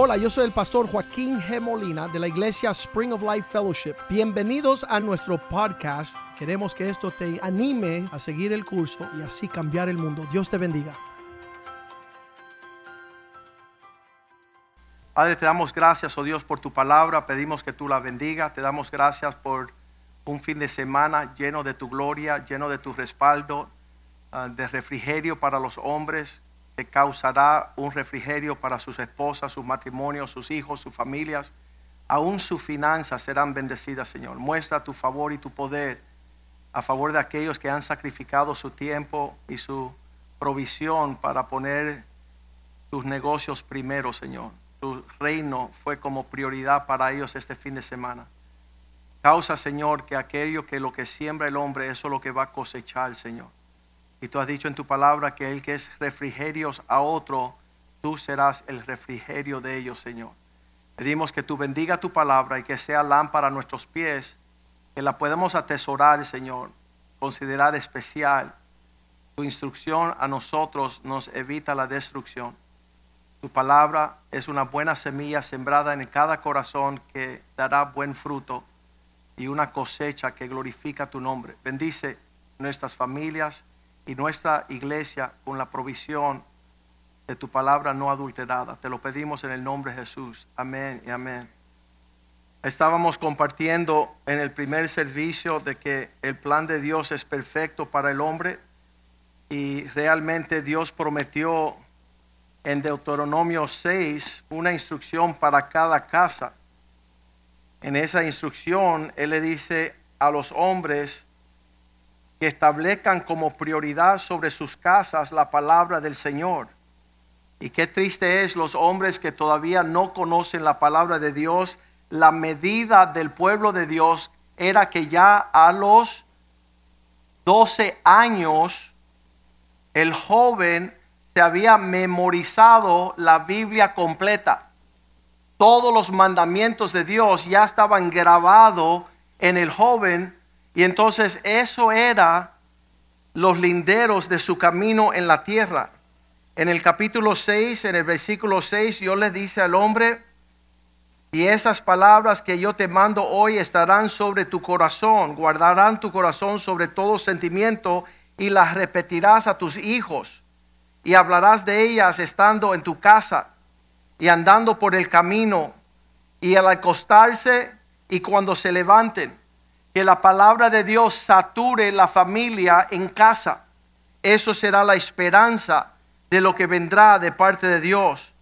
Hola, yo soy el pastor Joaquín G. Molina de la iglesia Spring of Life Fellowship. Bienvenidos a nuestro podcast. Queremos que esto te anime a seguir el curso y así cambiar el mundo. Dios te bendiga. Padre, te damos gracias, oh Dios, por tu palabra. Pedimos que tú la bendiga. Te damos gracias por un fin de semana lleno de tu gloria, lleno de tu respaldo, ah, de refrigerio para los hombres, que causará un refrigerio para sus esposas, sus matrimonios, sus hijos, sus familias. Aún sus finanzas serán bendecidas, Señor. Muestra tu favor y tu poder a favor de aquellos que han sacrificado su tiempo y su provisión para poner tus negocios primero, Señor tu reino fue como prioridad para ellos este fin de semana. Causa, Señor, que aquello que lo que siembra el hombre, eso es lo que va a cosechar, Señor. Y tú has dicho en tu palabra que el que es refrigerios a otro, tú serás el refrigerio de ellos, Señor. Pedimos que tú bendiga tu palabra y que sea lámpara a nuestros pies, que la podemos atesorar, Señor, considerar especial. Tu instrucción a nosotros nos evita la destrucción. Tu palabra es una buena semilla sembrada en cada corazón que dará buen fruto y una cosecha que glorifica tu nombre. Bendice nuestras familias y nuestra iglesia con la provisión de tu palabra no adulterada. Te lo pedimos en el nombre de Jesús. Amén y amén. Estábamos compartiendo en el primer servicio de que el plan de Dios es perfecto para el hombre y realmente Dios prometió en Deuteronomio 6 una instrucción para cada casa. En esa instrucción Él le dice a los hombres que establezcan como prioridad sobre sus casas la palabra del Señor. Y qué triste es los hombres que todavía no conocen la palabra de Dios. La medida del pueblo de Dios era que ya a los 12 años el joven había memorizado la Biblia completa. Todos los mandamientos de Dios ya estaban grabados en el joven y entonces eso era los linderos de su camino en la tierra. En el capítulo 6, en el versículo 6, Dios le dice al hombre, y esas palabras que yo te mando hoy estarán sobre tu corazón, guardarán tu corazón sobre todo sentimiento y las repetirás a tus hijos y hablarás de ellas estando en tu casa y andando por el camino y al acostarse y cuando se levanten. Que la palabra de Dios sature la familia en casa. Eso será la esperanza de lo que vendrá de parte de Dios.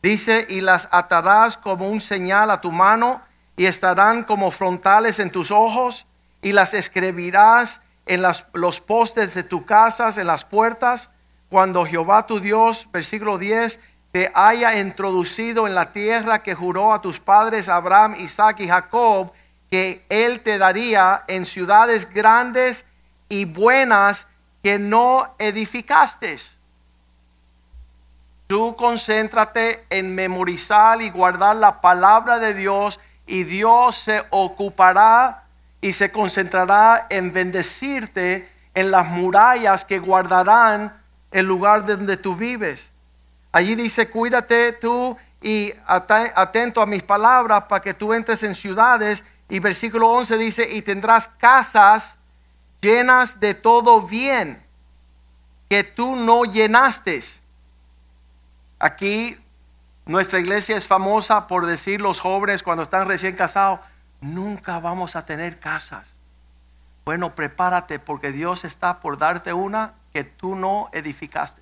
Dice, y las atarás como un señal a tu mano y estarán como frontales en tus ojos y las escribirás en los postes de tu casas, en las puertas cuando Jehová tu Dios, versículo 10, te haya introducido en la tierra que juró a tus padres Abraham, Isaac y Jacob, que él te daría en ciudades grandes y buenas que no edificaste. Tú concéntrate en memorizar y guardar la palabra de Dios y Dios se ocupará y se concentrará en bendecirte en las murallas que guardarán el lugar donde tú vives. Allí dice, cuídate tú y atento a mis palabras para que tú entres en ciudades. Y versículo 11 dice, y tendrás casas llenas de todo bien que tú no llenaste. Aquí nuestra iglesia es famosa por decir los jóvenes cuando están recién casados, nunca vamos a tener casas. Bueno, prepárate porque Dios está por darte una que tú no edificaste.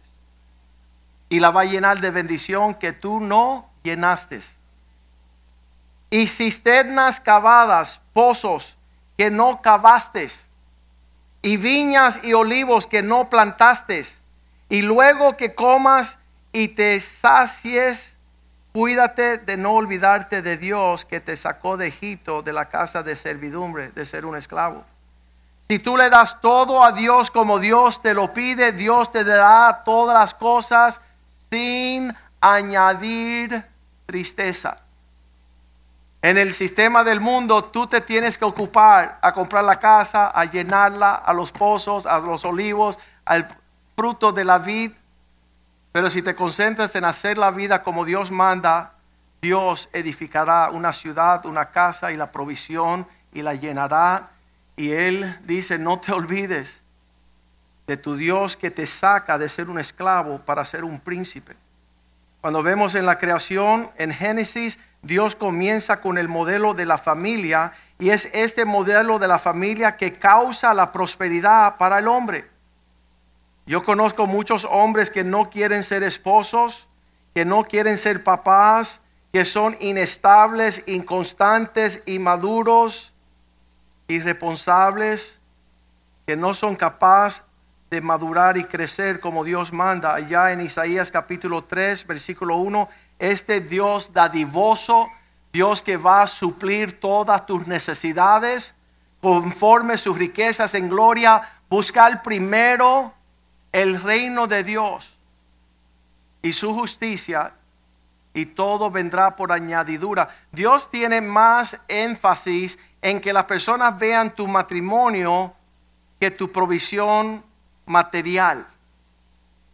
Y la va a llenar de bendición que tú no llenaste. Y cisternas cavadas, pozos que no cavaste. Y viñas y olivos que no plantaste. Y luego que comas y te sacies, cuídate de no olvidarte de Dios que te sacó de Egipto, de la casa de servidumbre, de ser un esclavo. Si tú le das todo a Dios como Dios te lo pide, Dios te dará todas las cosas sin añadir tristeza. En el sistema del mundo tú te tienes que ocupar a comprar la casa, a llenarla, a los pozos, a los olivos, al fruto de la vid. Pero si te concentras en hacer la vida como Dios manda, Dios edificará una ciudad, una casa y la provisión y la llenará. Y Él dice, no te olvides de tu Dios que te saca de ser un esclavo para ser un príncipe. Cuando vemos en la creación, en Génesis, Dios comienza con el modelo de la familia y es este modelo de la familia que causa la prosperidad para el hombre. Yo conozco muchos hombres que no quieren ser esposos, que no quieren ser papás, que son inestables, inconstantes, inmaduros, irresponsables, que no son capaces de madurar y crecer como Dios manda. Allá en Isaías capítulo 3, versículo 1, este Dios dadivoso, Dios que va a suplir todas tus necesidades conforme sus riquezas en gloria, buscar primero el reino de Dios y su justicia y todo vendrá por añadidura. Dios tiene más énfasis en que las personas vean tu matrimonio que tu provisión material.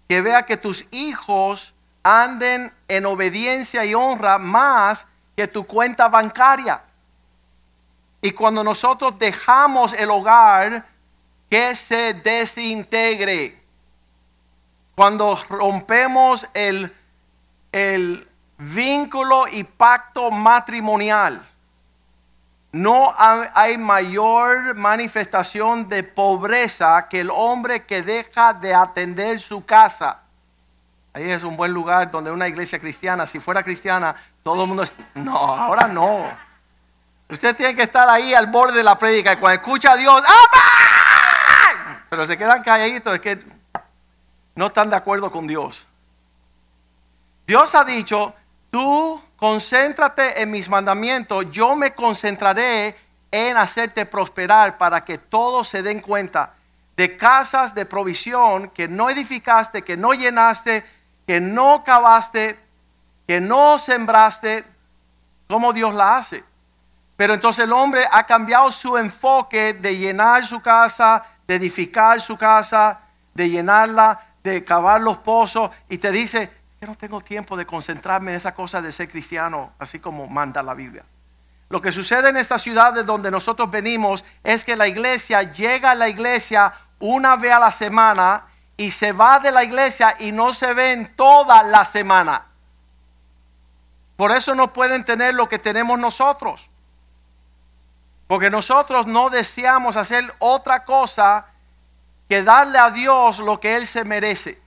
Que vea que tus hijos anden en obediencia y honra más que tu cuenta bancaria. Y cuando nosotros dejamos el hogar, que se desintegre. Cuando rompemos el, el vínculo y pacto matrimonial, no hay mayor manifestación de pobreza que el hombre que deja de atender su casa. Ahí es un buen lugar donde una iglesia cristiana, si fuera cristiana, todo el mundo... No, ahora no. Usted tiene que estar ahí al borde de la prédica y cuando escucha a Dios, ¡Ah, pero se quedan calladitos, es que no están de acuerdo con Dios. Dios ha dicho, tú concéntrate en mis mandamientos, yo me concentraré en hacerte prosperar para que todos se den cuenta de casas de provisión que no edificaste, que no llenaste, que no cavaste, que no sembraste, como Dios la hace. Pero entonces el hombre ha cambiado su enfoque de llenar su casa, de edificar su casa, de llenarla, de cavar los pozos y te dice, no tengo tiempo de concentrarme en esa cosa de ser cristiano, así como manda la Biblia. Lo que sucede en esta ciudad de donde nosotros venimos es que la iglesia llega a la iglesia una vez a la semana y se va de la iglesia y no se ven toda la semana. Por eso no pueden tener lo que tenemos nosotros. Porque nosotros no deseamos hacer otra cosa que darle a Dios lo que Él se merece.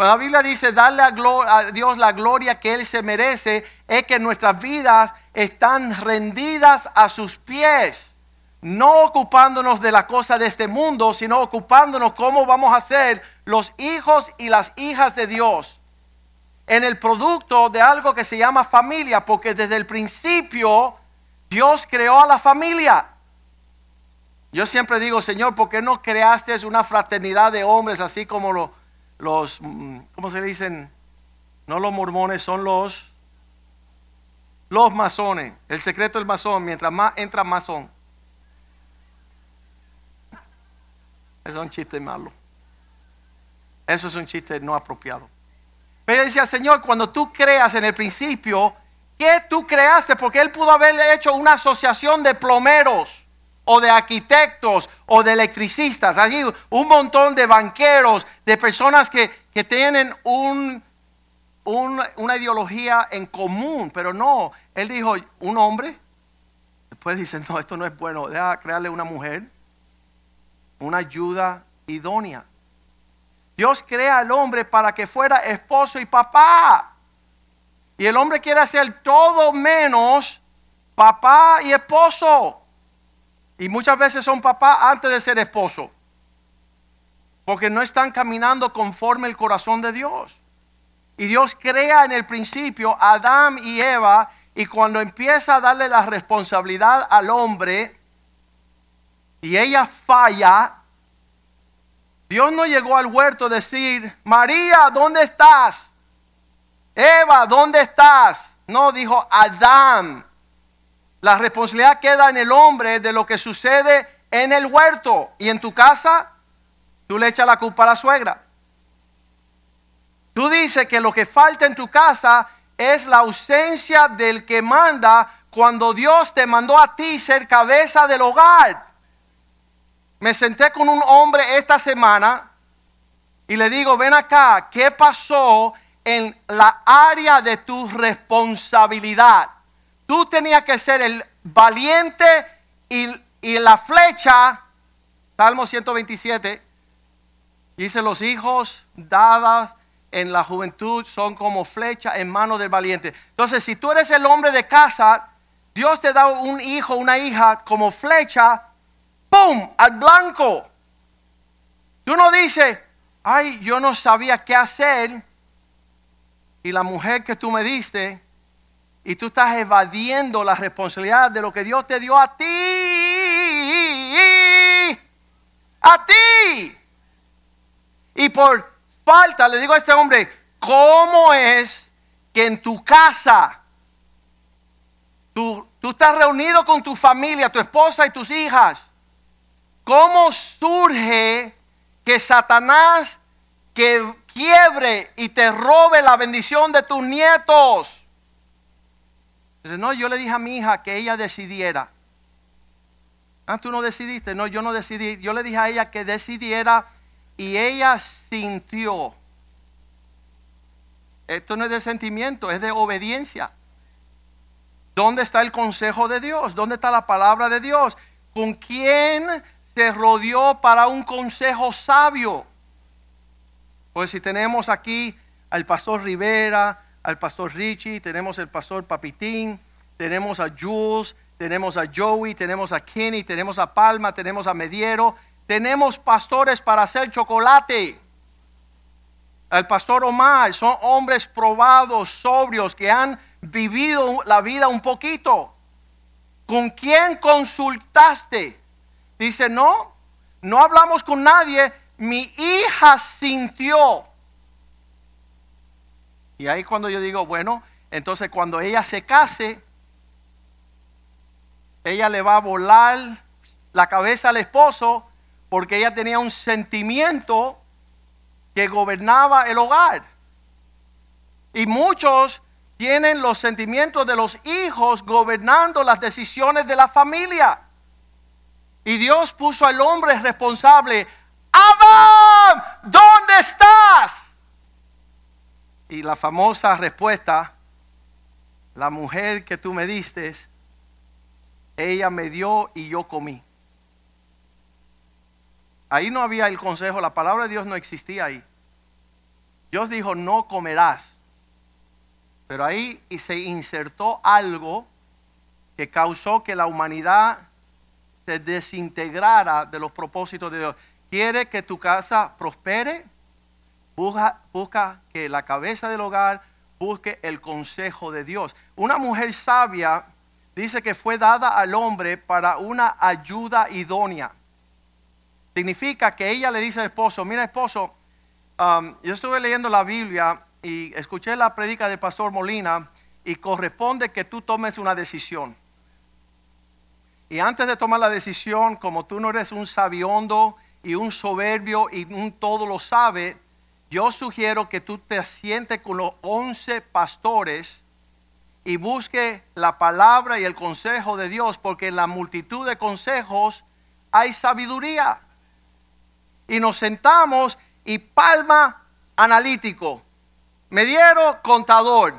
Cuando la Biblia dice darle a, Dios la gloria que Él se merece, es que nuestras vidas están rendidas a sus pies. No ocupándonos de la cosa de este mundo, sino ocupándonos cómo vamos a ser los hijos y las hijas de Dios. En el producto de algo que se llama familia, porque desde el principio Dios creó a la familia. Yo siempre digo, Señor, ¿por qué no creaste una fraternidad de hombres así como lo, los, mm, ¿cómo se dicen? No los mormones, son los, los masones. El secreto del masón, mientras más entra masón. Eso es un chiste malo. Eso es un chiste no apropiado. Pero decía, Señor, cuando tú creas en el principio, ¿qué tú creaste? Porque Él pudo haber hecho una asociación de plomeros o de arquitectos o de electricistas. Allí un montón de banqueros, de personas que, tienen un, una ideología en común, pero no. Él dijo, un hombre. Después dice, no, esto no es bueno. Deja crearle una mujer, una ayuda idónea. Dios crea al hombre para que fuera esposo y papá. Y el hombre quiere hacer todo menos papá y esposo. Y muchas veces son papás antes de ser esposo. Porque no están caminando conforme el corazón de Dios. Y Dios crea en el principio a Adán y Eva. Y cuando empieza a darle la responsabilidad al hombre y ella falla, Dios no llegó al huerto a decir, María, ¿dónde estás? Eva, ¿dónde estás? No, dijo Adán, la responsabilidad queda en el hombre de lo que sucede en el huerto y en tu casa. Tú le echas la culpa a la suegra. Tú dices que lo que falta en tu casa es la ausencia del que manda cuando Dios te mandó a ti ser cabeza del hogar. Me senté con un hombre esta semana y le digo, ven acá, ¿qué pasó en la área de tu responsabilidad? Tú tenías que ser el valiente y, y la flecha, Salmo 127, dice los hijos dadas en la juventud son como flecha en mano del valiente. Entonces, si tú eres el hombre de casa, Dios te da un hijo, una hija como flecha, ¡pum! al blanco. Tú no dices, ay, yo no sabía qué hacer. Y la mujer que tú me diste, y tú estás evadiendo la responsabilidad de lo que Dios te dio a ti. A ti. Y por falta, le digo a este hombre, ¿cómo es que en tu casa tú, tú estás reunido con tu familia, tu esposa y tus hijas? ¿Cómo surge que Satanás que quiebre y te robe la bendición de tus nietos? No, yo le dije a mi hija que ella decidiera. Ah, tú no decidiste. No, yo no decidí. Yo le dije a ella que decidiera y ella sintió. Esto no es de sentimiento, es de obediencia. ¿Dónde está el consejo de Dios? ¿Dónde está la palabra de Dios? ¿Con quién se rodeó para un consejo sabio? Pues si tenemos aquí al pastor Rivera, al pastor Richie, tenemos el pastor Papitín, tenemos a Jules, tenemos a Joey, tenemos a Kenny, tenemos a Palma, tenemos a Mediero, tenemos pastores para hacer chocolate. El pastor Omar son hombres probados, sobrios, que han vivido la vida un poquito. ¿Con quién consultaste? Dice, no, no hablamos con nadie. Mi hija sintió. Y ahí cuando yo digo, bueno, entonces cuando ella se case, ella le va a volar la cabeza al esposo porque ella tenía un sentimiento que gobernaba el hogar. Y muchos tienen los sentimientos de los hijos gobernando las decisiones de la familia. Y Dios puso al hombre responsable. Adam, ¿dónde estás? Y la famosa respuesta, la mujer que tú me diste, ella me dio y yo comí. Ahí no había el consejo, la palabra de Dios no existía ahí. Dios dijo, no comerás. Pero ahí se insertó algo que causó que la humanidad se desintegrara de los propósitos de Dios. ¿Quiere que tu casa prospere? Busca, que la cabeza del hogar busque el consejo de Dios. Una mujer sabia dice que fue dada al hombre para una ayuda idónea. Significa que ella le dice al esposo, mira esposo, um, yo estuve leyendo la Biblia y escuché la predica del pastor Molina y corresponde que tú tomes una decisión. Y antes de tomar la decisión, como tú no eres un sabiondo y un soberbio y un todo lo sabe, yo sugiero que tú te sientes con los once pastores y busque la palabra y el consejo de Dios, porque en la multitud de consejos hay sabiduría y nos sentamos y Palma analítico, Mediero contador,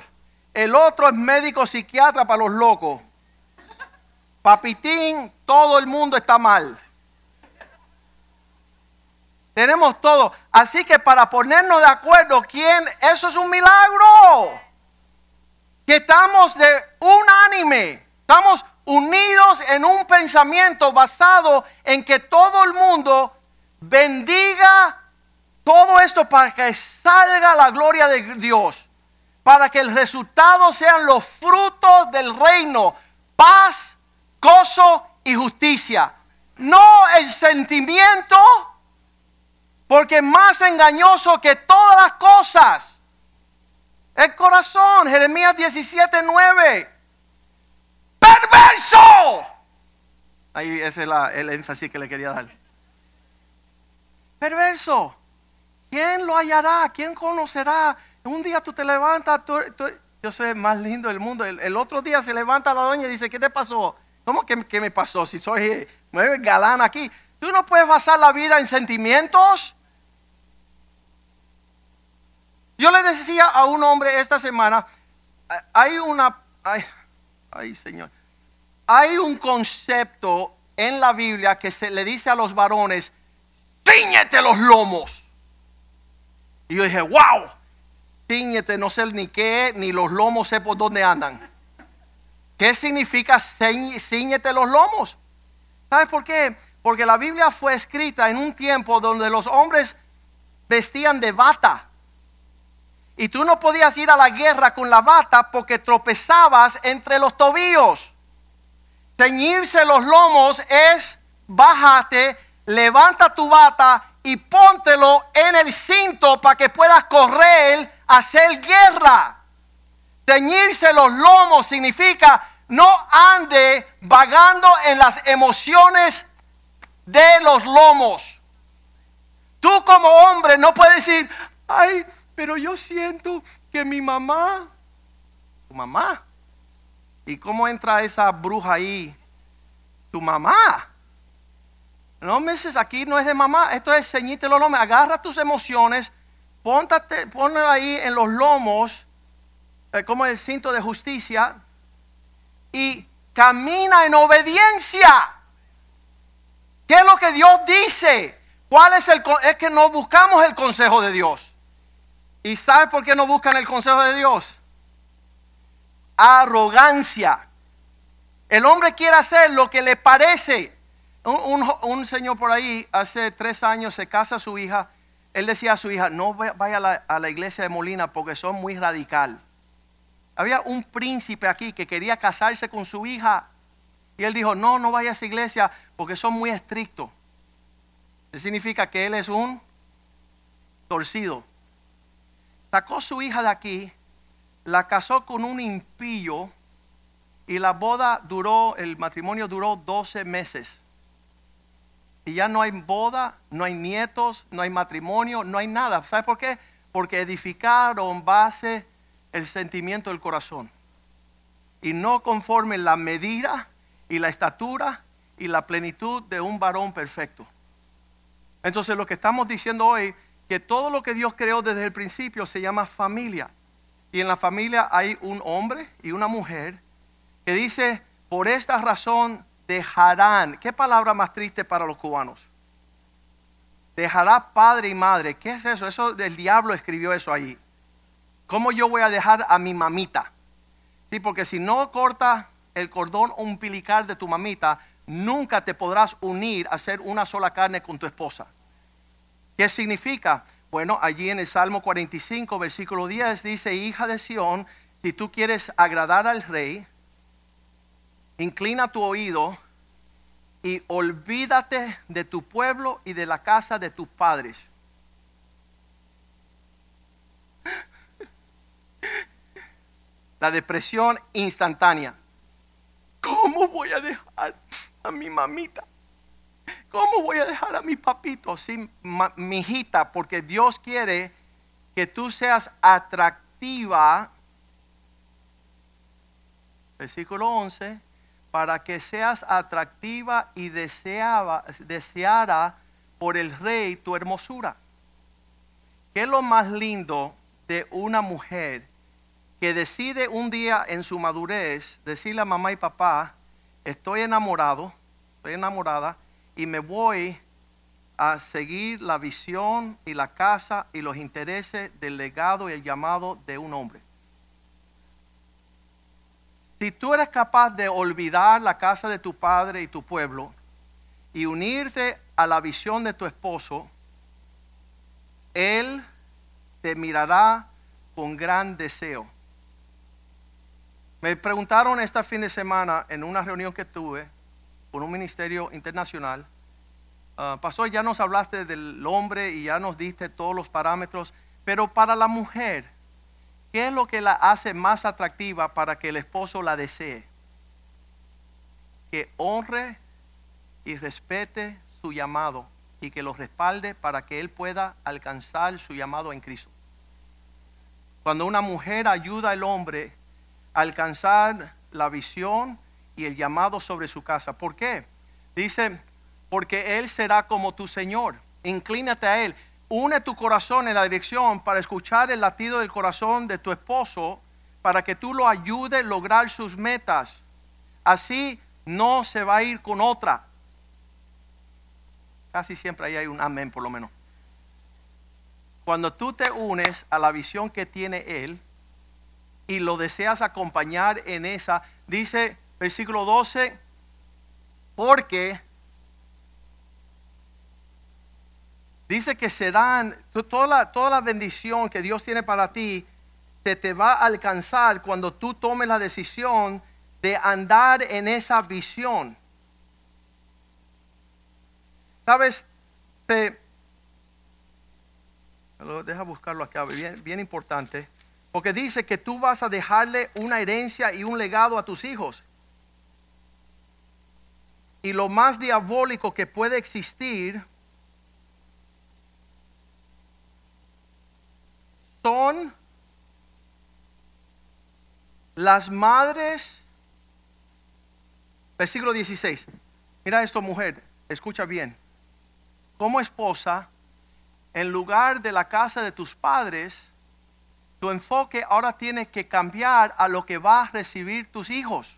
el otro es médico psiquiatra para los locos. Papitín, todo el mundo está mal. Tenemos todo. Así que para ponernos de acuerdo, ¿quién? Eso es un milagro. Que estamos de unánime. Estamos unidos en un pensamiento basado en que todo el mundo bendiga todo esto para que salga la gloria de Dios, para que el resultado sean los frutos del reino, paz, gozo y justicia. No el sentimiento, porque más engañoso que todas las cosas. El corazón, Jeremías 17, 9. Perverso. Ahí ese es el énfasis que le quería dar perverso. ¿Quién lo hallará? ¿Quién conocerá? Un día tú te levantas Yo soy el más lindo del mundo. El, otro día se levanta la doña y dice, ¿qué te pasó? ¿Cómo que qué me pasó? Si soy eh, me galán aquí. Tú no puedes basar la vida en sentimientos. Yo le decía a un hombre esta semana, hay una, ay, ay Señor, hay un concepto en la Biblia que se le dice a los varones, ciñete los lomos. Y yo dije, wow, ciñete, no sé ni qué, ni los lomos sé por dónde andan. ¿Qué significa ciñete los lomos? ¿Sabes por qué? Porque la Biblia fue escrita en un tiempo donde los hombres vestían de bata. Y tú no podías ir a la guerra con la bata porque tropezabas entre los tobillos. Ceñirse los lomos es bájate, levanta tu bata y póntelo en el cinto para que puedas correr hacer guerra. Ceñirse los lomos significa no ande vagando en las emociones de los lomos. Tú como hombre no puedes decir, ay, pero yo siento que mi mamá, tu mamá, ¿y cómo entra esa bruja ahí? Tu mamá. No me dices, aquí no es de mamá, esto es ceñite los lomos, agarra tus emociones, póntate, ponlo ahí en los lomos, eh, como el cinto de justicia, y camina en obediencia. ¿Qué es lo que Dios dice? ¿Cuál es el es que no buscamos el consejo de Dios? ¿Y sabes por qué no buscan el consejo de Dios? Arrogancia. El hombre quiere hacer lo que le parece. Un, señor por ahí hace tres años se casa a su hija. Él decía a su hija, no vaya a la, iglesia de Molina porque son muy radical. Había un príncipe aquí que quería casarse con su hija. Y él dijo, no, no vaya a esa iglesia porque son muy estrictos. Eso significa que él es un torcido. Sacó su hija de aquí, la casó con un impío y la boda duró, el matrimonio duró 12 meses. Y ya no hay boda, no hay nietos, no hay matrimonio, no hay nada. ¿Sabes por qué? Porque edificaron base el sentimiento del corazón. Y no conforme la medida y la estatura y la plenitud de un varón perfecto. Entonces lo que estamos diciendo hoy, que todo lo que Dios creó desde el principio se llama familia. Y en la familia hay un hombre y una mujer que dice, por esta razón dejarán, ¿qué palabra más triste para los cubanos? Dejará padre y madre. ¿Qué es eso? Eso del diablo escribió eso ahí. ¿Cómo yo voy a dejar a mi mamita? Sí, porque si no corta el cordón umbilical de tu mamita, nunca te podrás unir a ser una sola carne con tu esposa. ¿Qué significa? Bueno, allí en el Salmo 45, versículo 10 dice, hija de Sión, si tú quieres agradar al rey, inclina tu oído y olvídate de tu pueblo y de la casa de tus padres la depresión instantánea. ¿Cómo voy a dejar a mi mamita? ¿Cómo voy a dejar a mi papito sin mi hijita? Porque Dios quiere que tú seas atractiva. Versículo 11. Para que seas atractiva y deseaba, deseara por el rey tu hermosura. ¿Qué es lo más lindo de una mujer que decide un día en su madurez decirle a mamá y papá, estoy enamorado, estoy enamorada y me voy a seguir la visión y la casa y los intereses del legado y el llamado de un hombre. Si tú eres capaz de olvidar la casa de tu padre y tu pueblo y unirte a la visión de tu esposo, él te mirará con gran deseo. Me preguntaron este fin de semana en una reunión que tuve con un ministerio internacional, uh, pastor, ya nos hablaste del hombre y ya nos diste todos los parámetros, pero para la mujer, ¿qué es lo que la hace más atractiva para que el esposo la desee? Que honre y respete su llamado y que lo respalde para que él pueda alcanzar su llamado en Cristo. Cuando una mujer ayuda al hombre a alcanzar la visión y el llamado sobre su casa. ¿Por qué? Dice, porque Él será como tu Señor. Inclínate a Él. Une tu corazón en la dirección para escuchar el latido del corazón de tu esposo para que tú lo ayudes a lograr sus metas. Así no se va a ir con otra. Casi siempre ahí hay un amén por lo menos. Cuando tú te unes a la visión que tiene Él y lo deseas acompañar en esa, dice versículo 12, porque dice que serán, toda la, toda la bendición que Dios tiene para ti, se te va a alcanzar cuando tú tomes la decisión de andar en esa visión. ¿Sabes? Se, deja buscarlo acá, bien, bien importante. Porque dice que tú vas a dejarle una herencia y un legado a tus hijos. Y lo más diabólico que puede existir son las madres. Versículo 16. Mira esto, mujer, escucha bien. Como esposa, en lugar de la casa de tus padres, tu enfoque ahora tiene que cambiar a lo que va a recibir tus hijos.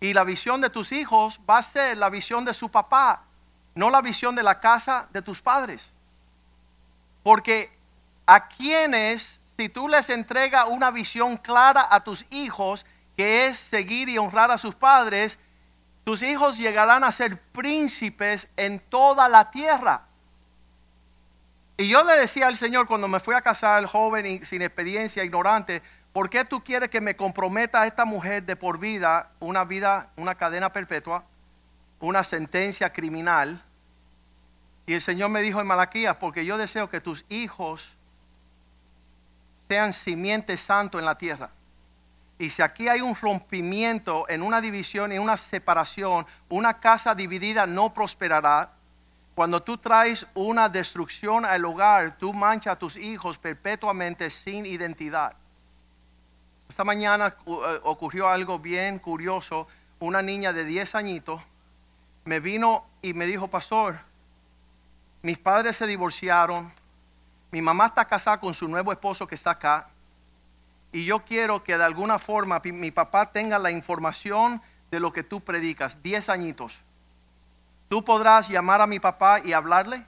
Y la visión de tus hijos va a ser la visión de su papá, no la visión de la casa de tus padres. Porque a quienes, si tú les entregas una visión clara a tus hijos, que es seguir y honrar a sus padres, tus hijos llegarán a ser príncipes en toda la tierra. Y yo le decía al Señor cuando me fui a casar, joven y sin experiencia, ignorante, ¿por qué tú quieres que me comprometa a esta mujer de por vida, una vida, una cadena perpetua, una sentencia criminal? Y el Señor me dijo en Malaquías, porque yo deseo que tus hijos sean simiente santo en la tierra. Y si aquí hay un rompimiento en una división, en una separación, una casa dividida no prosperará. Cuando tú traes una destrucción al hogar, tú manchas a tus hijos perpetuamente sin identidad. Esta mañana eh, ocurrió algo bien curioso. Una niña de 10 añitos me vino y me dijo, pastor, mis padres se divorciaron, mi mamá está casada con su nuevo esposo que está acá, y yo quiero que de alguna forma mi papá tenga la información de lo que tú predicas, 10 añitos. ¿Tú podrás llamar a mi papá y hablarle?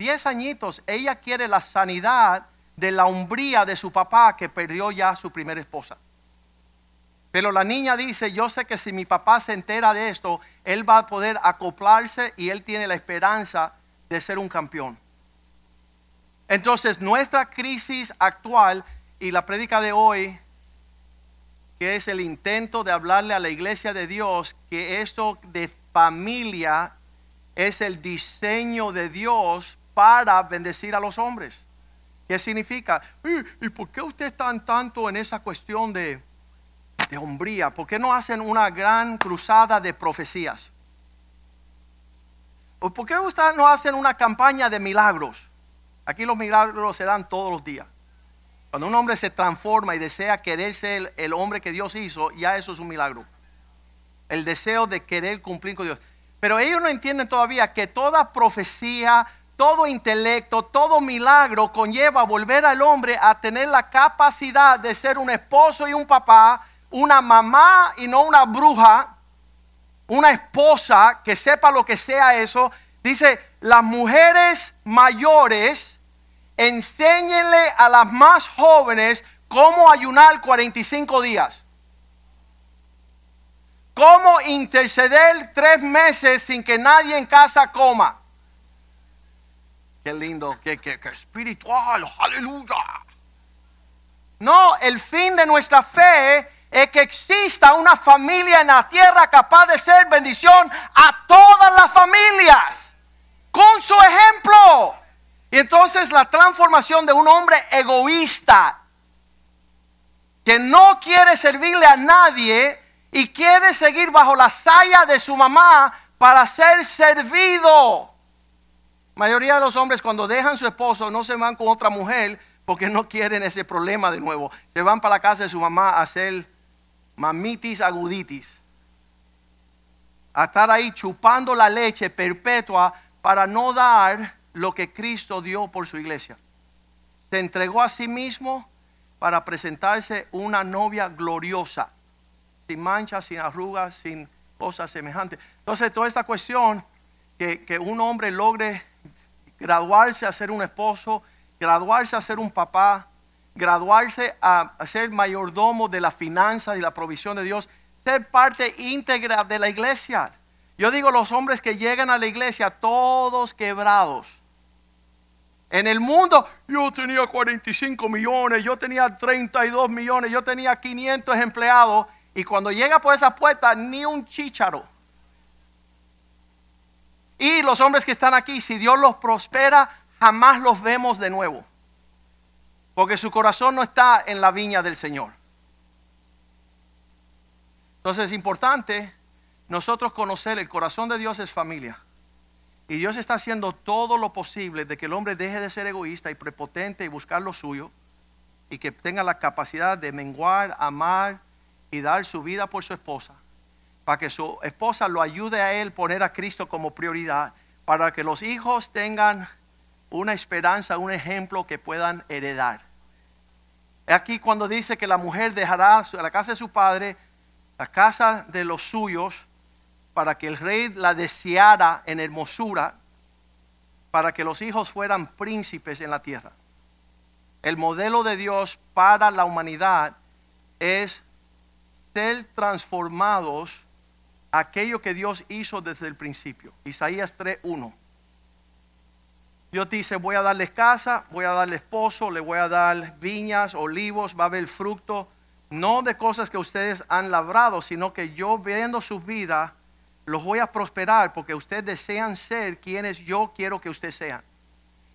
Diez añitos, ella quiere la sanidad de la umbría de su papá que perdió ya su primera esposa. Pero la niña dice, yo sé que si mi papá se entera de esto, él va a poder acoplarse y él tiene la esperanza de ser un campeón. Entonces, nuestra crisis actual y la prédica de hoy que es el intento de hablarle a la iglesia de Dios que esto de familia es el diseño de Dios para bendecir a los hombres. ¿Qué significa? ¿Y por qué ustedes están tanto en esa cuestión de, de hombría? ¿Por qué no hacen una gran cruzada de profecías? ¿O por qué ustedes no hacen una campaña de milagros? Aquí los milagros se dan todos los días. Cuando un hombre se transforma y desea querer ser el, hombre que Dios hizo, ya eso es un milagro. El deseo de querer cumplir con Dios. Pero ellos no entienden todavía que toda profecía, todo intelecto, todo milagro conlleva volver al hombre a tener la capacidad de ser un esposo y un papá, una mamá y no una bruja, una esposa que sepa lo que sea eso. Dice, las mujeres mayores enséñenle a las más jóvenes cómo ayunar 45 días. Cómo interceder tres meses sin que nadie en casa coma. Qué lindo, qué, qué, espiritual, aleluya. No, el fin de nuestra fe es que exista una familia en la tierra capaz de ser bendición a todas las familias. Con su ejemplo. Y entonces la transformación de un hombre egoísta que no quiere servirle a nadie y quiere seguir bajo la saya de su mamá para ser servido. Mayoría de los hombres cuando dejan su esposo no se van con otra mujer porque no quieren ese problema de nuevo. Se van para la casa de su mamá a hacer mamitis aguditis. A estar ahí chupando la leche perpetua para no dar lo que Cristo dio por su iglesia. Se entregó a sí mismo para presentarse una novia gloriosa, sin manchas, sin arrugas, sin cosas semejantes. Entonces, toda esta cuestión que, que un hombre logre graduarse a ser un esposo, graduarse a ser un papá, graduarse a, ser mayordomo de la finanza y la provisión de Dios, ser parte íntegra de la iglesia. Yo digo los hombres que llegan a la iglesia todos quebrados. En el mundo yo tenía 45 millones, yo tenía 32 millones, yo tenía 500 empleados y cuando llega por esa puerta ni un chícharo. Y los hombres que están aquí, si Dios los prospera, jamás los vemos de nuevo. Porque su corazón no está en la viña del Señor. Entonces es importante nosotros conocer el corazón de Dios es familia. Y Dios está haciendo todo lo posible de que el hombre deje de ser egoísta y prepotente y buscar lo suyo y que tenga la capacidad de menguar, amar y dar su vida por su esposa, para que su esposa lo ayude a él poner a Cristo como prioridad, para que los hijos tengan una esperanza, un ejemplo que puedan heredar. Aquí cuando dice que la mujer dejará la casa de su padre, la casa de los suyos, para que el rey la deseara en hermosura, para que los hijos fueran príncipes en la tierra. El modelo de Dios para la humanidad es ser transformados aquello que Dios hizo desde el principio. Isaías 3.1. Dios dice, voy a darles casa, voy a darle esposo, le voy a dar viñas, olivos, va a haber fruto, no de cosas que ustedes han labrado, sino que yo viendo sus vidas, los voy a prosperar porque ustedes desean ser quienes yo quiero que ustedes sean.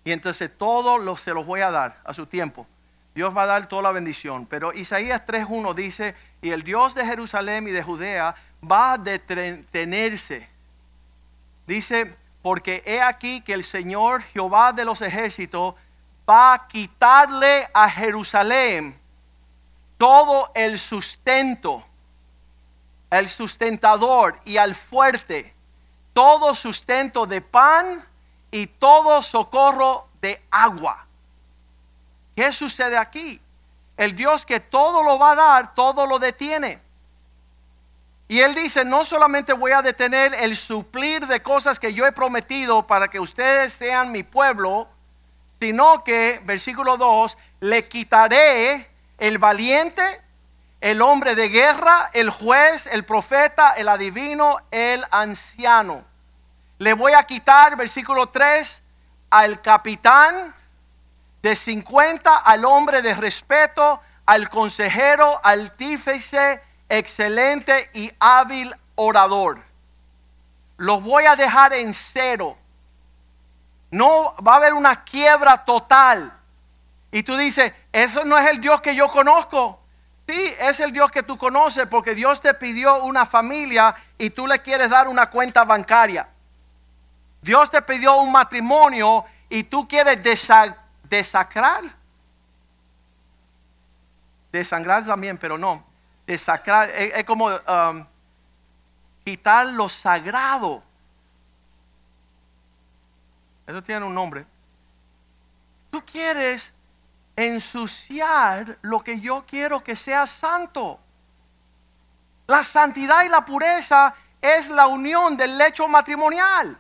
Y entonces todo se los voy a dar a su tiempo. Dios va a dar toda la bendición. Pero Isaías 3.1 dice, y el Dios de Jerusalén y de Judea va a detenerse. Dice, porque he aquí que el Señor Jehová de los ejércitos va a quitarle a Jerusalén todo el sustento, el sustentador y al fuerte, todo sustento de pan y todo socorro de agua. ¿Qué sucede aquí? El Dios que todo lo va a dar, todo lo detiene. Y él dice, no solamente voy a detener el suplir de cosas que yo he prometido para que ustedes sean mi pueblo, sino que, versículo 2, le quitaré el valiente, el hombre de guerra, el juez, el profeta, el adivino, el anciano. Le voy a quitar, versículo 3, al capitán de 50, al hombre de respeto, al consejero, al tífice, excelente y hábil orador. Los voy a dejar en cero. No va a haber una quiebra total. Y tú dices, eso no es el Dios que yo conozco. Sí, es el Dios que tú conoces porque Dios te pidió una familia y tú le quieres dar una cuenta bancaria. Dios te pidió un matrimonio y tú quieres desacrar. Desangrar también, pero no desacrar, es, es como um, quitar lo sagrado. Eso tiene un nombre. Tú quieres ensuciar lo que yo quiero que sea santo. La santidad y la pureza es la unión del lecho matrimonial.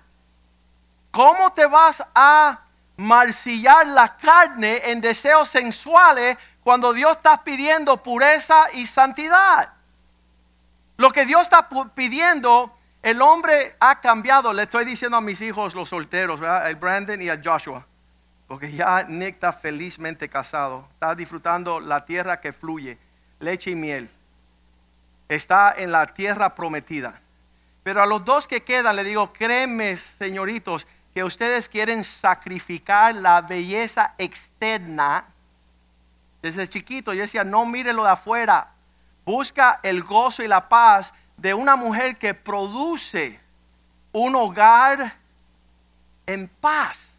¿Cómo te vas a marcillar la carne en deseos sensuales cuando Dios está pidiendo pureza y santidad. Lo que Dios está pidiendo, el hombre ha cambiado. Le estoy diciendo a mis hijos, los solteros, a Brandon y a Joshua, porque ya Nick está felizmente casado, está disfrutando la tierra que fluye, leche y miel. Está en la tierra prometida. Pero a los dos que quedan le digo, créeme, señoritos, que ustedes quieren sacrificar la belleza externa desde chiquito yo decía, no mire lo de afuera, busca el gozo y la paz de una mujer que produce un hogar en paz.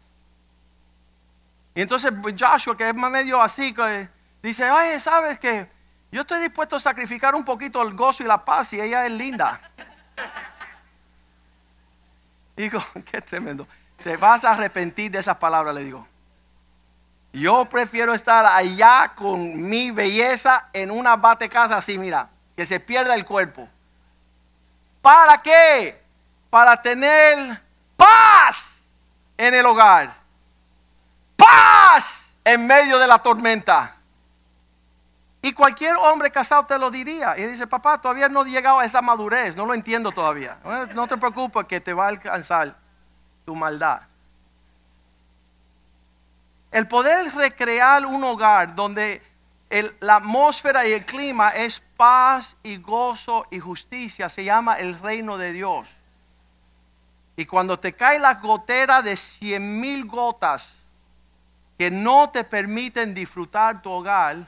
Y entonces Joshua, que es medio así, que dice, oye, ¿sabes qué? Yo estoy dispuesto a sacrificar un poquito el gozo y la paz y ella es linda. Digo, qué tremendo. Te vas a arrepentir de esas palabras, le digo. Yo prefiero estar allá con mi belleza en una bate casa así, mira, que se pierda el cuerpo. ¿Para qué? Para tener paz en el hogar. Paz en medio de la tormenta. Y cualquier hombre casado te lo diría. Y dice, papá, todavía no he llegado a esa madurez, no lo entiendo todavía. No te preocupes que te va a alcanzar tu maldad. El poder recrear un hogar donde la atmósfera y el clima es paz y gozo y justicia se llama el reino de Dios. Y cuando te cae la gotera de cien mil gotas que no te permiten disfrutar tu hogar,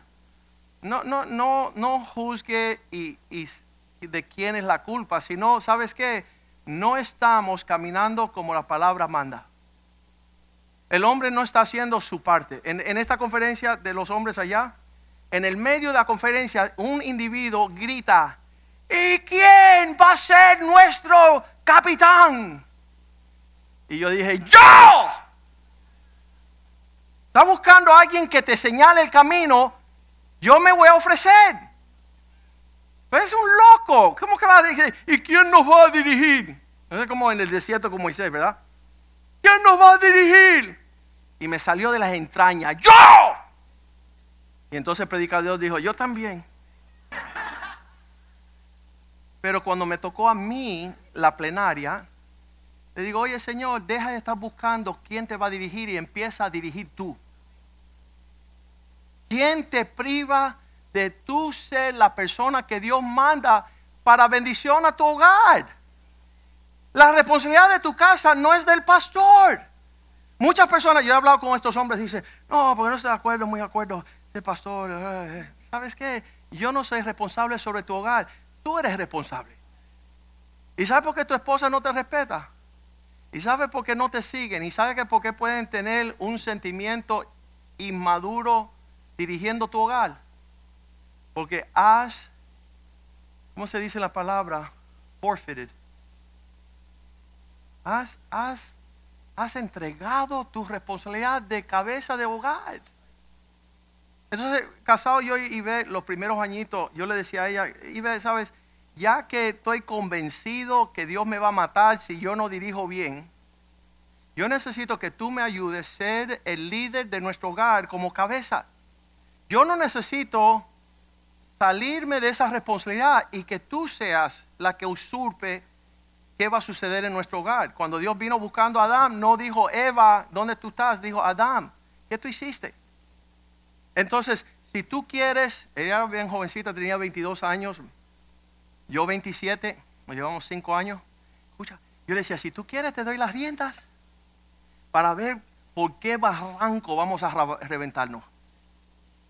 no, no, no, no juzgue de quién es la culpa, sino, ¿sabes qué? No estamos caminando como la palabra manda. El hombre no está haciendo su parte. En, en, esta conferencia de los hombres allá, en el medio de la conferencia, un individuo grita, ¿y quién va a ser nuestro capitán? Y yo dije, yo. Está buscando a alguien que te señale el camino yo me voy a ofrecer. Pero es un loco. ¿Cómo que va a dirigir? ¿Y quién nos va a dirigir? Es como en el desierto con Moisés, ¿verdad? ¿Quién nos va a dirigir? Y me salió de las entrañas. ¡Yo! Y entonces el predicador dijo, yo también. Pero cuando me tocó a mí la plenaria, le digo, oye Señor, deja de estar buscando quién te va a dirigir y empieza a dirigir tú. ¿Quién te priva de tú ser la persona que Dios manda para bendición a tu hogar? La responsabilidad de tu casa no es del pastor. Muchas personas, yo he hablado con estos hombres, dicen, no, porque no estoy de acuerdo, muy de acuerdo, el pastor. Eh, eh". ¿Sabes qué? Yo no soy responsable sobre tu hogar, tú eres responsable. ¿Y sabes por qué tu esposa no te respeta? ¿Y sabes por qué no te siguen? ¿Y sabes por qué pueden tener un sentimiento inmaduro dirigiendo tu hogar. Porque has, ¿cómo se dice la palabra? Forfeited. Has, has, has entregado tu responsabilidad de cabeza de hogar. Entonces, casado yo y ve los primeros añitos, yo le decía a ella, ve sabes, ya que estoy convencido que Dios me va a matar si yo no dirijo bien, yo necesito que tú me ayudes a ser el líder de nuestro hogar como cabeza. Yo no necesito salirme de esa responsabilidad y que tú seas la que usurpe qué va a suceder en nuestro hogar. Cuando Dios vino buscando a Adán, no dijo, Eva, ¿dónde tú estás? Dijo, Adán, ¿qué tú hiciste? Entonces, si tú quieres, ella era bien jovencita, tenía 22 años, yo 27, nos llevamos 5 años. Escucha, yo le decía, si tú quieres, te doy las riendas para ver por qué barranco vamos a reventarnos.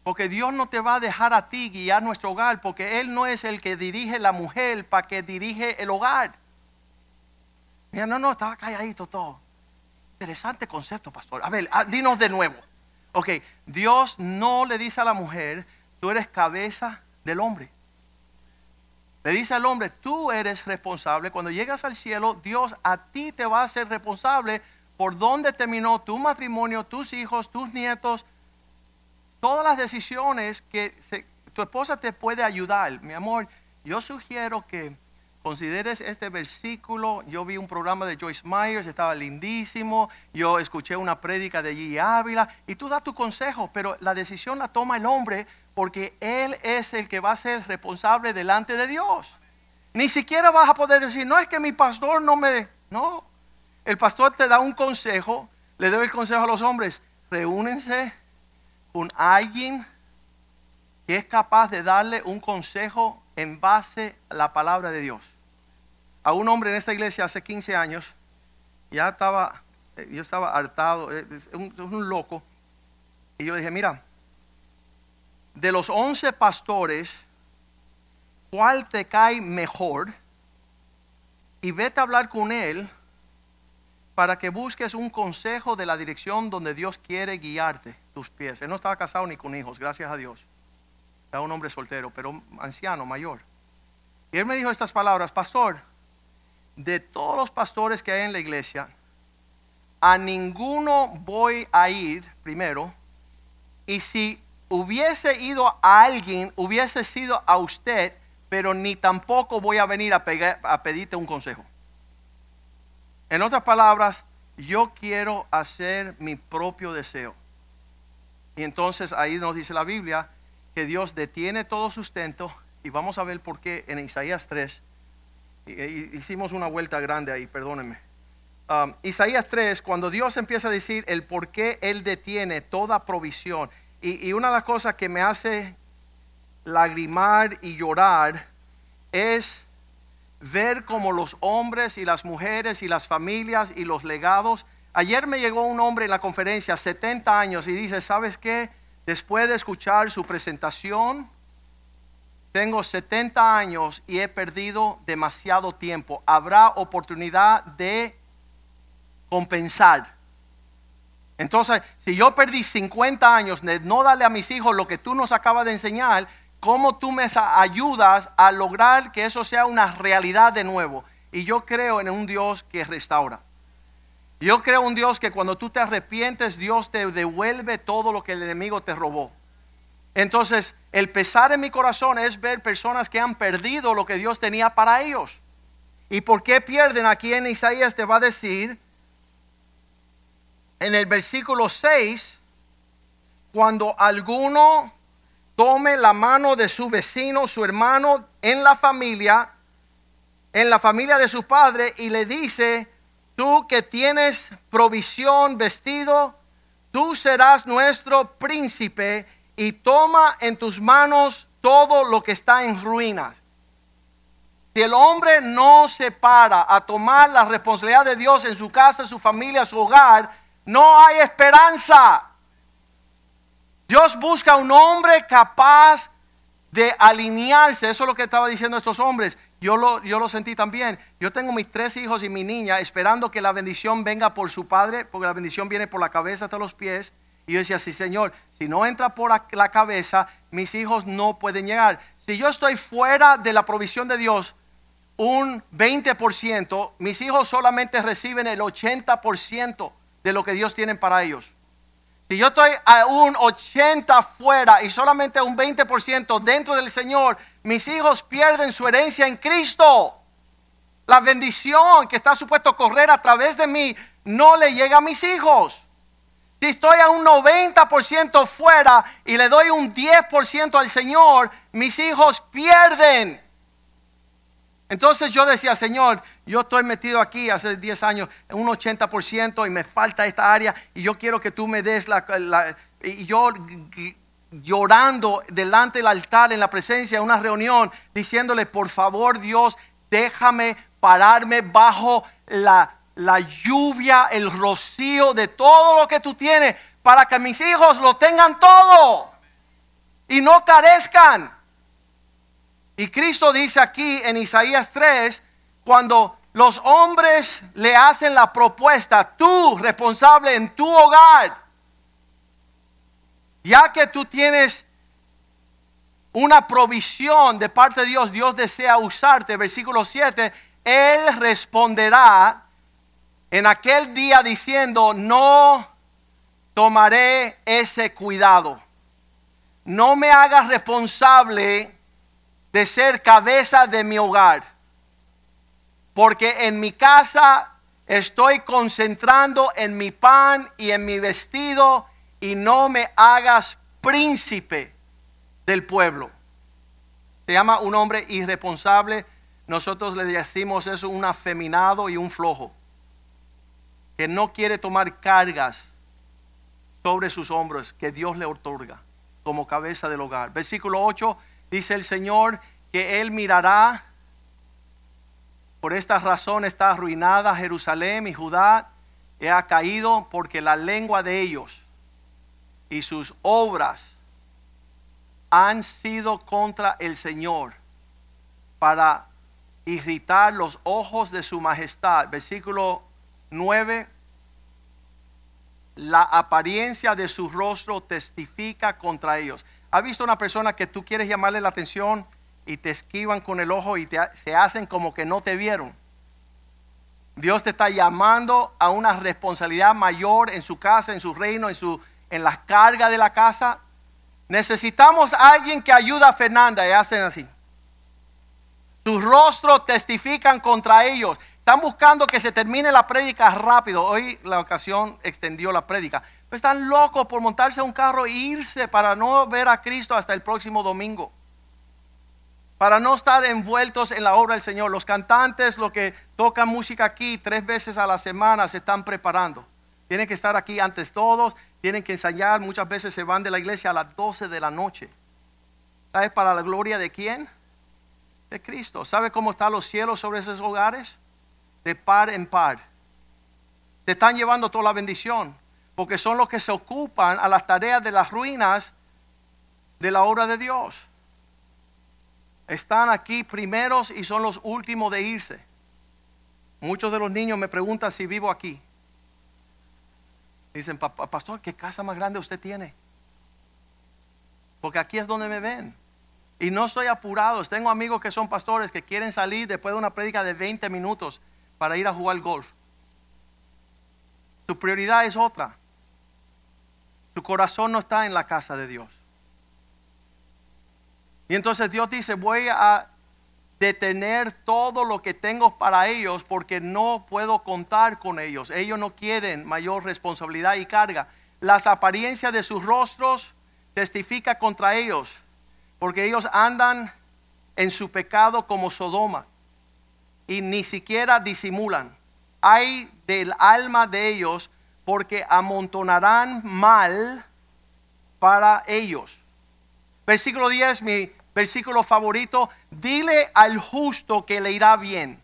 Porque Dios no te va a dejar a ti guiar nuestro hogar, porque Él no es el que dirige la mujer para que dirige el hogar. Mira, no, no, estaba calladito todo. Interesante concepto, pastor. A ver, ah, dinos de nuevo. Ok, Dios no le dice a la mujer, tú eres cabeza del hombre. Le dice al hombre, tú eres responsable. Cuando llegas al cielo, Dios a ti te va a ser responsable por dónde terminó tu matrimonio, tus hijos, tus nietos, todas las decisiones que tu esposa te puede ayudar. Mi amor, yo sugiero que consideres este versículo. Yo vi un programa de Joyce Myers, estaba lindísimo. Yo escuché una prédica de G. Ávila y tú das tu consejo, pero la decisión la toma el hombre porque él es el que va a ser responsable delante de Dios. Ni siquiera vas a poder decir, no es que mi pastor no me... No, el pastor te da un consejo, le doy el consejo a los hombres, reúnense con alguien que es capaz de darle un consejo en base a la palabra de Dios. A un hombre en esta iglesia hace 15 años, ya estaba, eh, yo estaba hartado, eh, es un, loco, y yo le dije, mira, de los 11 pastores, ¿cuál te cae mejor? Y vete a hablar con él para que busques un consejo de la dirección donde Dios quiere guiarte tus pies. Él no estaba casado ni con hijos, gracias a Dios. Era un hombre soltero, pero anciano, mayor. Y él me dijo estas palabras, pastor, de todos los pastores que hay en la iglesia, a ninguno voy a ir primero. Y si hubiese ido a alguien, hubiese sido a usted, pero ni tampoco voy a venir a, pedirte un consejo. En otras palabras, yo quiero hacer mi propio deseo. Y entonces ahí nos dice la Biblia que Dios detiene todo sustento y vamos a ver por qué en Isaías 3. Hicimos una vuelta grande ahí, perdónenme. Um, Isaías 3, cuando Dios empieza a decir el por qué Él detiene toda provisión. Y, y una de las cosas que me hace lagrimar y llorar es ver como los hombres y las mujeres y las familias y los legados. Ayer me llegó un hombre en la conferencia, 70 años, y dice, ¿sabes qué? Después de escuchar su presentación, tengo 70 años y he perdido demasiado tiempo. Habrá oportunidad de compensar. Entonces, si yo perdí 50 años de no darle a mis hijos lo que tú nos acabas de enseñar, cómo tú me ayudas a lograr que eso sea una realidad de nuevo. Y yo creo en un Dios que restaura. Yo creo en un Dios que cuando tú te arrepientes, Dios te devuelve todo lo que el enemigo te robó. Entonces, el pesar en mi corazón es ver personas que han perdido lo que Dios tenía para ellos. ¿Y por qué pierden? Aquí en Isaías te va a decir, en el versículo 6, cuando alguno tome la mano de su vecino, su hermano, en la familia, en la familia de su padre, y le dice, tú que tienes provisión, vestido, tú serás nuestro príncipe y toma en tus manos todo lo que está en ruinas. Si el hombre no se para a tomar la responsabilidad de Dios en su casa, su familia, su hogar, no hay esperanza. Dios busca un hombre capaz de alinearse. Eso es lo que estaba diciendo estos hombres. Yo lo, yo lo sentí también. Yo tengo mis tres hijos y mi niña esperando que la bendición venga por su padre, porque la bendición viene por la cabeza hasta los pies. Y yo decía, sí, Señor, si no entra por la cabeza, mis hijos no pueden llegar. Si yo estoy fuera de la provisión de Dios, un 20%, mis hijos solamente reciben el 80% de lo que Dios tiene para ellos. Si yo estoy a un 80 fuera y solamente un 20% dentro del Señor, mis hijos pierden su herencia en Cristo. La bendición que está supuesto correr a través de mí no le llega a mis hijos. Si estoy a un 90% fuera y le doy un 10% al Señor, mis hijos pierden. Entonces yo decía, Señor, yo estoy metido aquí hace 10 años en un 80% y me falta esta área y yo quiero que tú me des la... y yo llorando delante del altar en la presencia de una reunión, diciéndole, por favor Dios, déjame pararme bajo la, la lluvia, el rocío de todo lo que tú tienes, para que mis hijos lo tengan todo y no carezcan. Y Cristo dice aquí en Isaías 3, cuando los hombres le hacen la propuesta, tú responsable en tu hogar, ya que tú tienes una provisión de parte de Dios, Dios desea usarte, versículo 7, Él responderá en aquel día diciendo, no tomaré ese cuidado, no me hagas responsable de ser cabeza de mi hogar. Porque en mi casa estoy concentrando en mi pan y en mi vestido y no me hagas príncipe del pueblo. Se llama un hombre irresponsable. Nosotros le decimos eso un afeminado y un flojo. Que no quiere tomar cargas sobre sus hombros que Dios le otorga como cabeza del hogar. Versículo 8 Dice el Señor que Él mirará. Por esta razón está arruinada Jerusalén y Judá. He ha caído porque la lengua de ellos y sus obras han sido contra el Señor para irritar los ojos de su majestad. Versículo 9, la apariencia de su rostro testifica contra ellos. ¿Has visto una persona que tú quieres llamarle la atención y te esquivan con el ojo y te, se hacen como que no te vieron? Dios te está llamando a una responsabilidad mayor en su casa, en su reino, en, su, en la carga de la casa. Necesitamos a alguien que ayude a Fernanda y hacen así. Sus rostros testifican contra ellos. Están buscando que se termine la prédica rápido. Hoy la ocasión extendió la prédica. Están locos por montarse a un carro e irse para no ver a Cristo hasta el próximo domingo. Para no estar envueltos en la obra del Señor. Los cantantes, los que tocan música aquí tres veces a la semana, se están preparando. Tienen que estar aquí antes todos. Tienen que ensayar. Muchas veces se van de la iglesia a las 12 de la noche. ¿Sabes para la gloria de quién? de Cristo. ¿Sabe cómo están los cielos sobre esos hogares? De par en par. Te están llevando toda la bendición, porque son los que se ocupan a las tareas de las ruinas de la obra de Dios. Están aquí primeros y son los últimos de irse. Muchos de los niños me preguntan si vivo aquí. Dicen, pastor, ¿qué casa más grande usted tiene? Porque aquí es donde me ven. Y no estoy apurado. Tengo amigos que son pastores que quieren salir después de una prédica de 20 minutos para ir a jugar golf. Su prioridad es otra. Su corazón no está en la casa de Dios. Y entonces Dios dice, voy a detener todo lo que tengo para ellos porque no puedo contar con ellos. Ellos no quieren mayor responsabilidad y carga. Las apariencias de sus rostros testifica contra ellos porque ellos andan en su pecado como Sodoma y ni siquiera disimulan. Hay del alma de ellos porque amontonarán mal para ellos. Versículo 10, mi versículo favorito, dile al justo que le irá bien.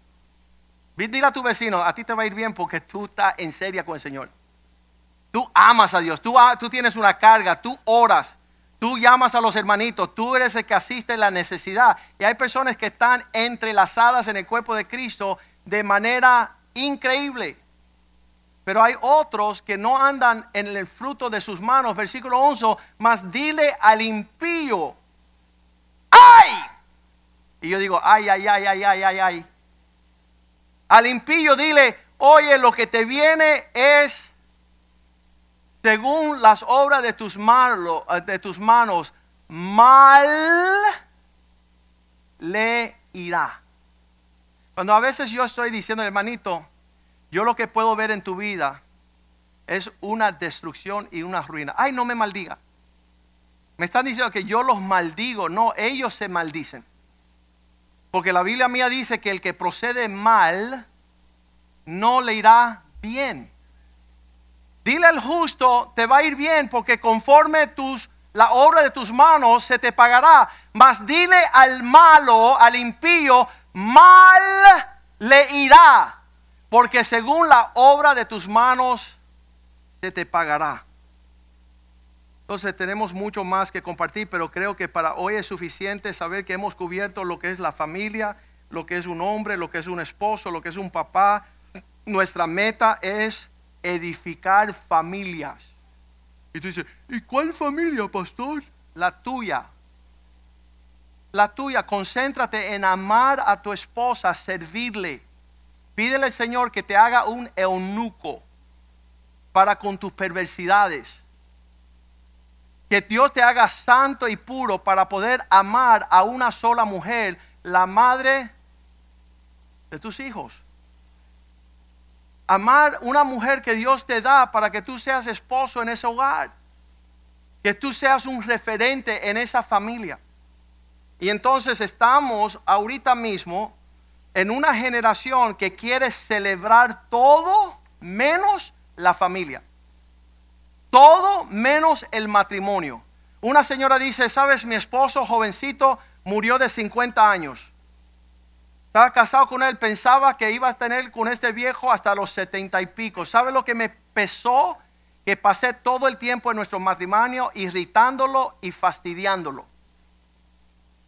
Dile a tu vecino, a ti te va a ir bien porque tú estás en seria con el Señor. Tú amas a Dios, tú, tú tienes una carga, tú oras. Tú llamas a los hermanitos, tú eres el que asiste en la necesidad. Y hay personas que están entrelazadas en el cuerpo de Cristo de manera increíble. Pero hay otros que no andan en el fruto de sus manos. Versículo 11, más dile al impío, ¡ay! Y yo digo, ay, ay, ay, ay, ay, ay, ay. Al impío dile, oye, lo que te viene es según las obras de tus, manos, de tus manos, mal le irá. Cuando a veces yo estoy diciendo, hermanito, yo lo que puedo ver en tu vida es una destrucción y una ruina. Ay, no me maldiga. Me están diciendo que yo los maldigo. No, ellos se maldicen. Porque la Biblia mía dice que el que procede mal no le irá bien. Dile al justo, te va a ir bien porque conforme tus la obra de tus manos se te pagará. Mas dile al malo, al impío, mal le irá, porque según la obra de tus manos se te pagará. Entonces tenemos mucho más que compartir, pero creo que para hoy es suficiente saber que hemos cubierto lo que es la familia, lo que es un hombre, lo que es un esposo, lo que es un papá. Nuestra meta es edificar familias. Y tú dices, ¿y cuál familia, pastor? La tuya. La tuya. Concéntrate en amar a tu esposa, servirle. Pídele al Señor que te haga un eunuco para con tus perversidades. Que Dios te haga santo y puro para poder amar a una sola mujer, la madre de tus hijos amar una mujer que Dios te da para que tú seas esposo en ese hogar. Que tú seas un referente en esa familia. Y entonces estamos ahorita mismo en una generación que quiere celebrar todo menos la familia. Todo menos el matrimonio. Una señora dice, sabes, mi esposo jovencito murió de 50 años. Estaba casado con él, pensaba que iba a tener con este viejo hasta los setenta y pico. ¿Sabe lo que me pesó? Que pasé todo el tiempo en nuestro matrimonio irritándolo y fastidiándolo.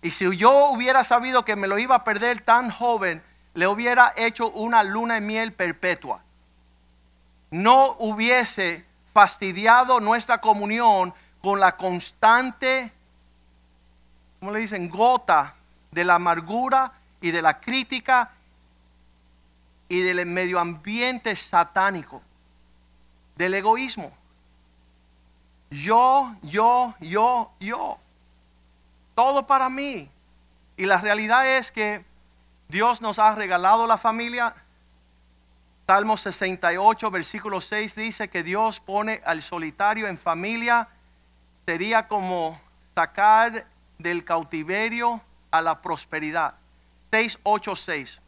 Y si yo hubiera sabido que me lo iba a perder tan joven, le hubiera hecho una luna de miel perpetua. no hubiese fastidiado nuestra comunión con la constante, ¿cómo le dicen? Gota de la amargura y de la crítica y del medio ambiente satánico, del egoísmo. Yo, yo, yo, yo. Todo para mí. Y la realidad es que Dios nos ha regalado la familia. Salmo 68, versículo 6 dice que Dios pone al solitario en familia. Sería como sacar del cautiverio a la prosperidad. 686.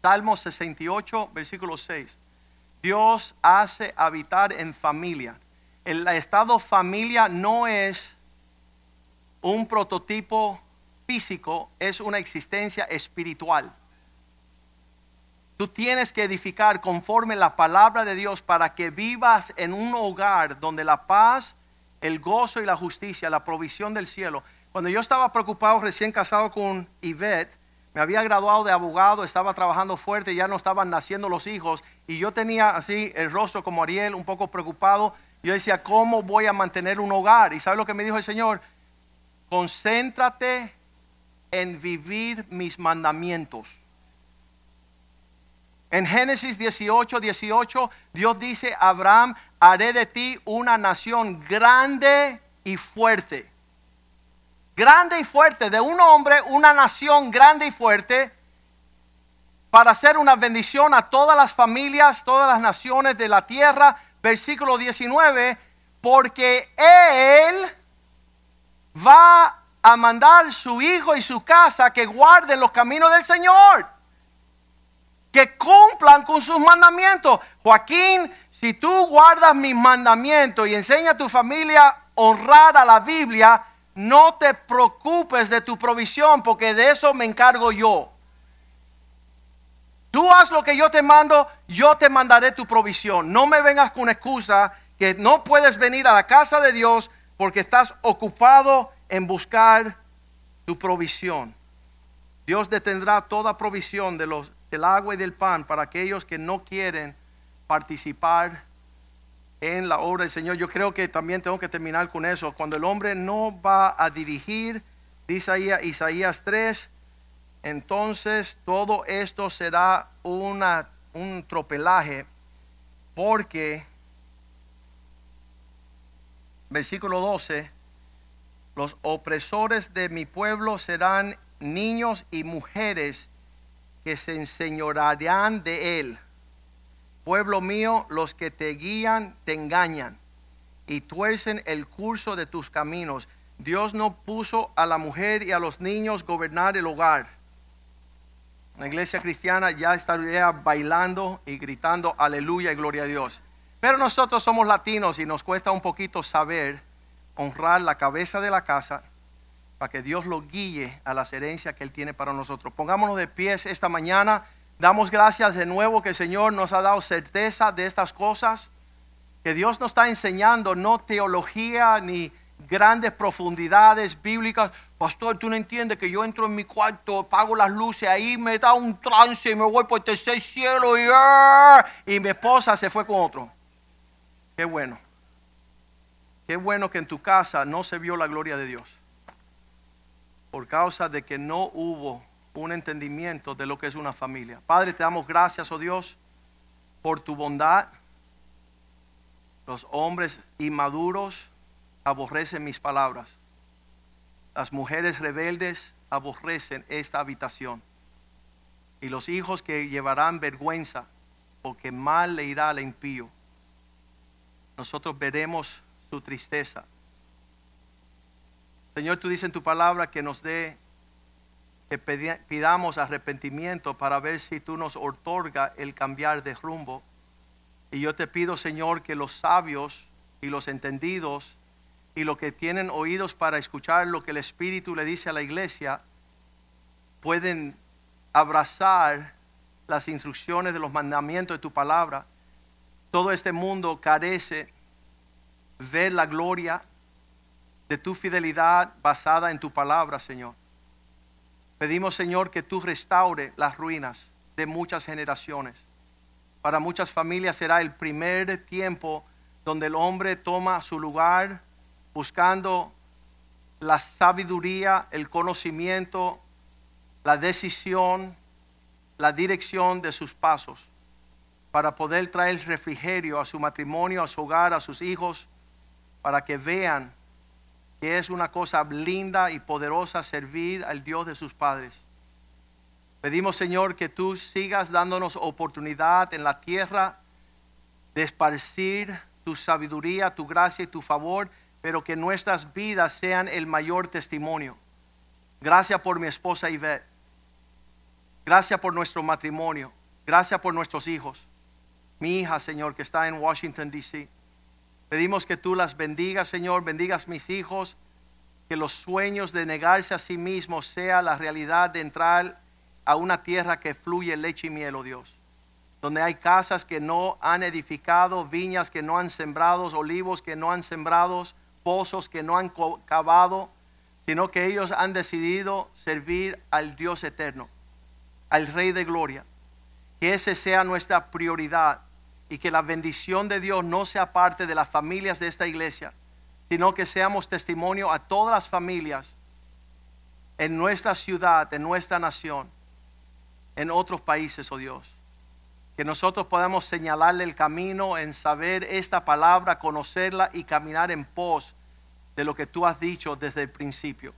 Salmo 68, versículo 6. Dios hace habitar en familia. El estado familia no es un prototipo físico, es una existencia espiritual. Tú tienes que edificar conforme la palabra de Dios para que vivas en un hogar donde la paz, el gozo y la justicia, la provisión del cielo. Cuando yo estaba preocupado recién casado con Yvette, me había graduado de abogado, estaba trabajando fuerte, ya no estaban naciendo los hijos y yo tenía así el rostro como Ariel, un poco preocupado. Yo decía, ¿cómo voy a mantener un hogar? Y ¿sabe lo que me dijo el Señor? Concéntrate en vivir mis mandamientos. En Génesis 18, 18, Dios dice, Abraham, haré de ti una nación grande y fuerte grande y fuerte, de un hombre, una nación grande y fuerte, para hacer una bendición a todas las familias, todas las naciones de la tierra. Versículo 19, porque Él va a mandar su hijo y su casa que guarden los caminos del Señor, que cumplan con sus mandamientos. Joaquín, si tú guardas mis mandamientos y enseña a tu familia a honrar a la Biblia, no te preocupes de tu provisión porque de eso me encargo yo. Tú haz lo que yo te mando, yo te mandaré tu provisión. No me vengas con excusa que no puedes venir a la casa de Dios porque estás ocupado en buscar tu provisión. Dios detendrá toda provisión de los, del agua y del pan para aquellos que no quieren participar en la obra del Señor. Yo creo que también tengo que terminar con eso. Cuando el hombre no va a dirigir, dice Isaías 3, entonces todo esto será una, un tropelaje porque, versículo 12, los opresores de mi pueblo serán niños y mujeres que se enseñorearán de él Pueblo mío, los que te guían te engañan y tuercen el curso de tus caminos. Dios no puso a la mujer y a los niños gobernar el hogar. La iglesia cristiana ya estaría bailando y gritando aleluya y gloria a Dios. Pero nosotros somos latinos y nos cuesta un poquito saber honrar la cabeza de la casa para que Dios lo guíe a las herencias que Él tiene para nosotros. Pongámonos de pies esta mañana. Damos gracias de nuevo que el Señor nos ha dado certeza de estas cosas, que Dios nos está enseñando no teología ni grandes profundidades bíblicas. Pastor, tú no entiendes que yo entro en mi cuarto, apago las luces, ahí me da un trance y me voy por el tercer cielo y, ¡ah! y mi esposa se fue con otro. Qué bueno. Qué bueno que en tu casa no se vio la gloria de Dios. Por causa de que no hubo un entendimiento de lo que es una familia. Padre, te damos gracias, oh Dios, por tu bondad. Los hombres inmaduros aborrecen mis palabras. Las mujeres rebeldes aborrecen esta habitación. Y los hijos que llevarán vergüenza, porque mal le irá al impío. Nosotros veremos su tristeza. Señor, tú dices en tu palabra que nos dé que pidamos arrepentimiento para ver si tú nos otorga el cambiar de rumbo. Y yo te pido, Señor, que los sabios y los entendidos y los que tienen oídos para escuchar lo que el Espíritu le dice a la iglesia, pueden abrazar las instrucciones de los mandamientos de tu palabra. Todo este mundo carece ver la gloria de tu fidelidad basada en tu palabra, Señor. Pedimos, Señor, que tú restaure las ruinas de muchas generaciones. Para muchas familias será el primer tiempo donde el hombre toma su lugar buscando la sabiduría, el conocimiento, la decisión, la dirección de sus pasos para poder traer refrigerio a su matrimonio, a su hogar, a sus hijos, para que vean es una cosa linda y poderosa servir al Dios de sus padres. Pedimos, Señor, que tú sigas dándonos oportunidad en la tierra de esparcir tu sabiduría, tu gracia y tu favor, pero que nuestras vidas sean el mayor testimonio. Gracias por mi esposa Ivette. Gracias por nuestro matrimonio. Gracias por nuestros hijos. Mi hija, Señor, que está en Washington, D.C. Pedimos que tú las bendigas, Señor. Bendigas mis hijos. Que los sueños de negarse a sí mismos sea la realidad de entrar a una tierra que fluye leche y miel, oh Dios. Donde hay casas que no han edificado, viñas que no han sembrado, olivos que no han sembrado, pozos que no han cavado, sino que ellos han decidido servir al Dios eterno al Rey de Gloria. Que ese sea nuestra prioridad y que la bendición de Dios no sea parte de las familias de esta iglesia, sino que seamos testimonio a todas las familias en nuestra ciudad, en nuestra nación, en otros países, oh Dios. Que nosotros podamos señalarle el camino en saber esta palabra, conocerla y caminar en pos de lo que tú has dicho desde el principio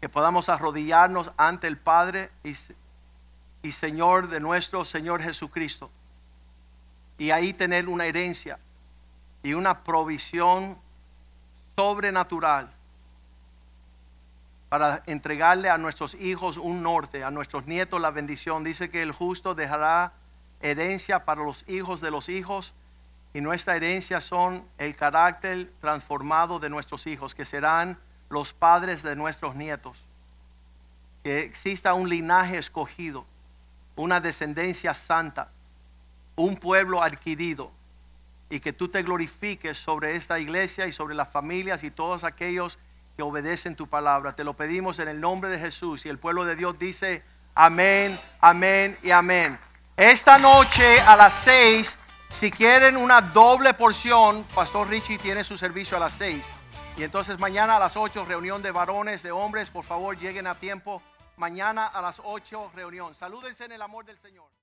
que podamos arrodillarnos ante el Padre y, Señor de nuestro Señor Jesucristo. Y ahí tener una herencia y una provisión sobrenatural para entregarle a nuestros hijos un norte, a nuestros nietos la bendición. Dice que el justo dejará herencia para los hijos de los hijos y nuestra herencia son el carácter transformado de nuestros hijos, que serán los padres de nuestros nietos. Que exista un linaje escogido, una descendencia santa, un pueblo adquirido. Y que tú te glorifiques sobre esta iglesia y sobre las familias y todos aquellos que obedecen tu palabra. Te lo pedimos en el nombre de Jesús. Y el pueblo de Dios dice, amén, amén y amén. Esta noche a las seis, si quieren una doble porción, Pastor Richie tiene su servicio a las seis. Y entonces mañana a las 8, reunión de varones, de hombres, por favor lleguen a tiempo. Mañana a las 8, reunión. Salúdense en el amor del Señor.